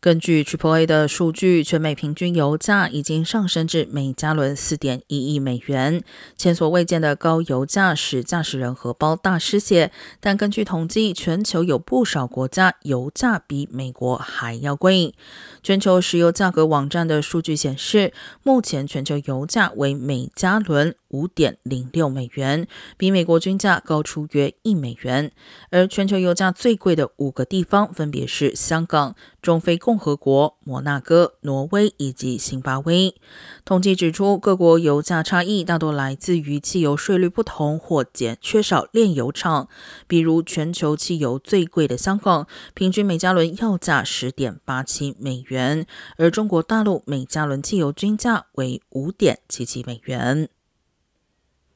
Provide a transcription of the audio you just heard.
根据 Triple A 的数据，全美平均油价已经上升至每加仑四点一亿美元，前所未见的高油价使驾驶人荷包大失血。但根据统计，全球有不少国家油价比美国还要贵。全球石油价格网站的数据显示，目前全球油价为每加仑五点零六美元，比美国均价高出约一美元。而全球油价最贵的五个地方分别是香港、中非共和国、摩纳哥、挪威以及辛巴威。统计指出，各国油价差异大多来自于汽油税率不同或减缺少炼油厂。比如，全球汽油最贵的香港，平均每加仑要价十点八七美元，而中国大陆每加仑汽油均价为五点七七美元。